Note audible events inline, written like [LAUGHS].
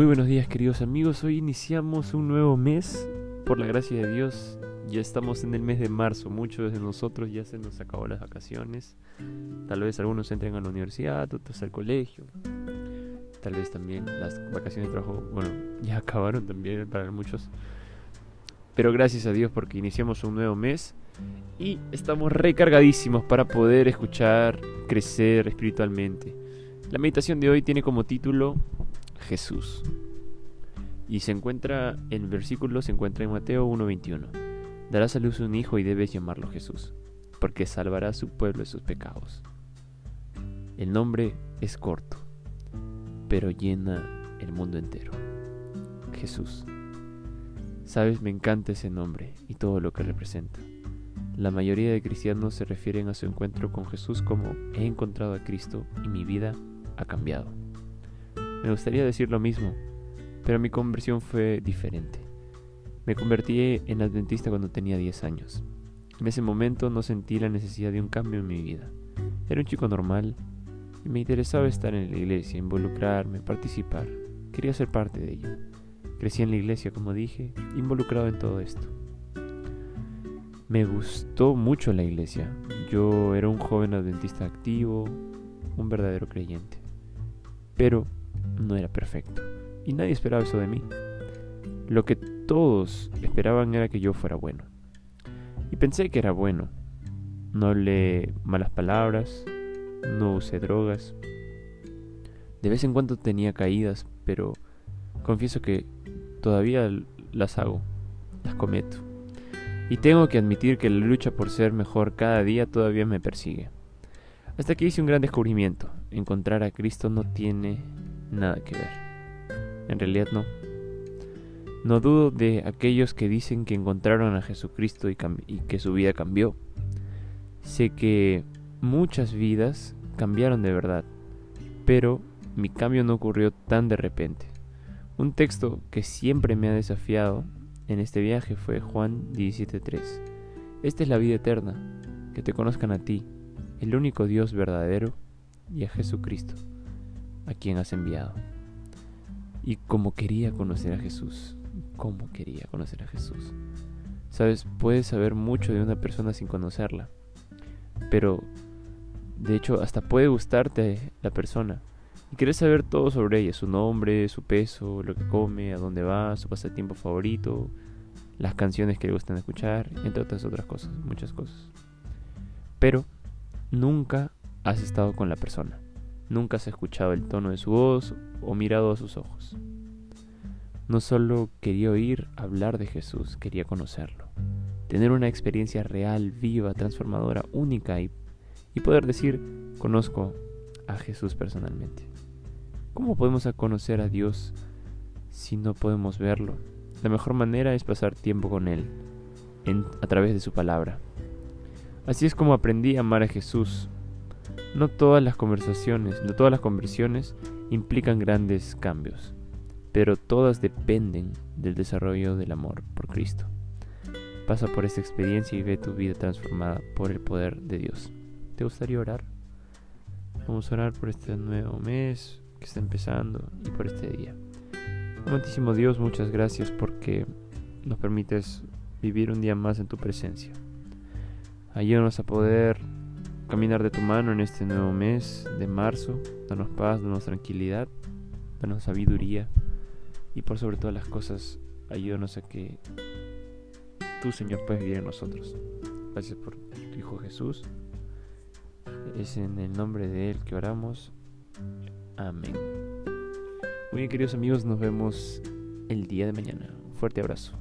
Muy buenos días queridos amigos, hoy iniciamos un nuevo mes, por la gracia de Dios, ya estamos en el mes de marzo, muchos de nosotros ya se nos acabó las vacaciones, tal vez algunos entren a la universidad, otros al colegio, tal vez también las vacaciones de trabajo, bueno, ya [LAUGHS] acabaron también para muchos, pero gracias a Dios porque iniciamos un nuevo mes y estamos recargadísimos para poder escuchar, crecer espiritualmente. La meditación de hoy tiene como título Jesús. Y se encuentra, en el versículo se encuentra en Mateo 1.21. Darás a luz un hijo y debes llamarlo Jesús, porque salvará a su pueblo de sus pecados. El nombre es corto, pero llena el mundo entero. Jesús. Sabes, me encanta ese nombre y todo lo que representa. La mayoría de cristianos se refieren a su encuentro con Jesús como he encontrado a Cristo y mi vida ha cambiado. Me gustaría decir lo mismo, pero mi conversión fue diferente. Me convertí en adventista cuando tenía 10 años. En ese momento no sentí la necesidad de un cambio en mi vida. Era un chico normal y me interesaba estar en la iglesia, involucrarme, participar. Quería ser parte de ello. Crecí en la iglesia, como dije, involucrado en todo esto. Me gustó mucho la iglesia. Yo era un joven adventista activo, un verdadero creyente. Pero no era perfecto. Y nadie esperaba eso de mí. Lo que todos esperaban era que yo fuera bueno. Y pensé que era bueno. No hablé malas palabras, no usé drogas. De vez en cuando tenía caídas, pero confieso que todavía las hago, las cometo. Y tengo que admitir que la lucha por ser mejor cada día todavía me persigue. Hasta que hice un gran descubrimiento. Encontrar a Cristo no tiene nada que ver. En realidad no. No dudo de aquellos que dicen que encontraron a Jesucristo y, que su vida cambió. Sé que muchas vidas cambiaron de verdad, pero mi cambio no ocurrió tan de repente. Un texto que siempre me ha desafiado en este viaje fue Juan 17.3. Esta es la vida eterna, que te conozcan a ti, el único Dios verdadero, y a Jesucristo, a quien has enviado. Y como quería conocer a Jesús, como quería conocer a Jesús. Sabes, puedes saber mucho de una persona sin conocerla, pero de hecho hasta puede gustarte la persona y quieres saber todo sobre ella, su nombre, su peso, lo que come, a dónde va, su pasatiempo favorito, las canciones que le gustan escuchar, entre otras otras cosas, muchas cosas. Pero nunca has estado con la persona. Nunca has escuchado el tono de su voz o mirado a sus ojos. No solo quería oír hablar de Jesús, quería conocerlo. Tener una experiencia real, viva, transformadora, única y, y poder decir, conozco a Jesús personalmente. ¿Cómo podemos conocer a Dios si no podemos verlo? La mejor manera es pasar tiempo con Él, a través de su palabra. Así es como aprendí a amar a Jesús, no todas las conversaciones, no todas las conversiones implican grandes cambios, pero todas dependen del desarrollo del amor por Cristo. Pasa por esta experiencia y ve tu vida transformada por el poder de Dios. ¿Te gustaría orar? Vamos a orar por este nuevo mes que está empezando y por este día. Amantísimo Dios, muchas gracias porque nos permites vivir un día más en tu presencia. Ayúdanos a poder caminar de tu mano en este nuevo mes de marzo. Danos paz, danos tranquilidad, danos sabiduría y por sobre todas las cosas, ayúdanos a que tú, Señor, puedas vivir en nosotros. Gracias por tu Hijo Jesús. Es en el nombre de Él que oramos. Amén. Muy bien, queridos amigos, nos vemos el día de mañana. Un fuerte abrazo.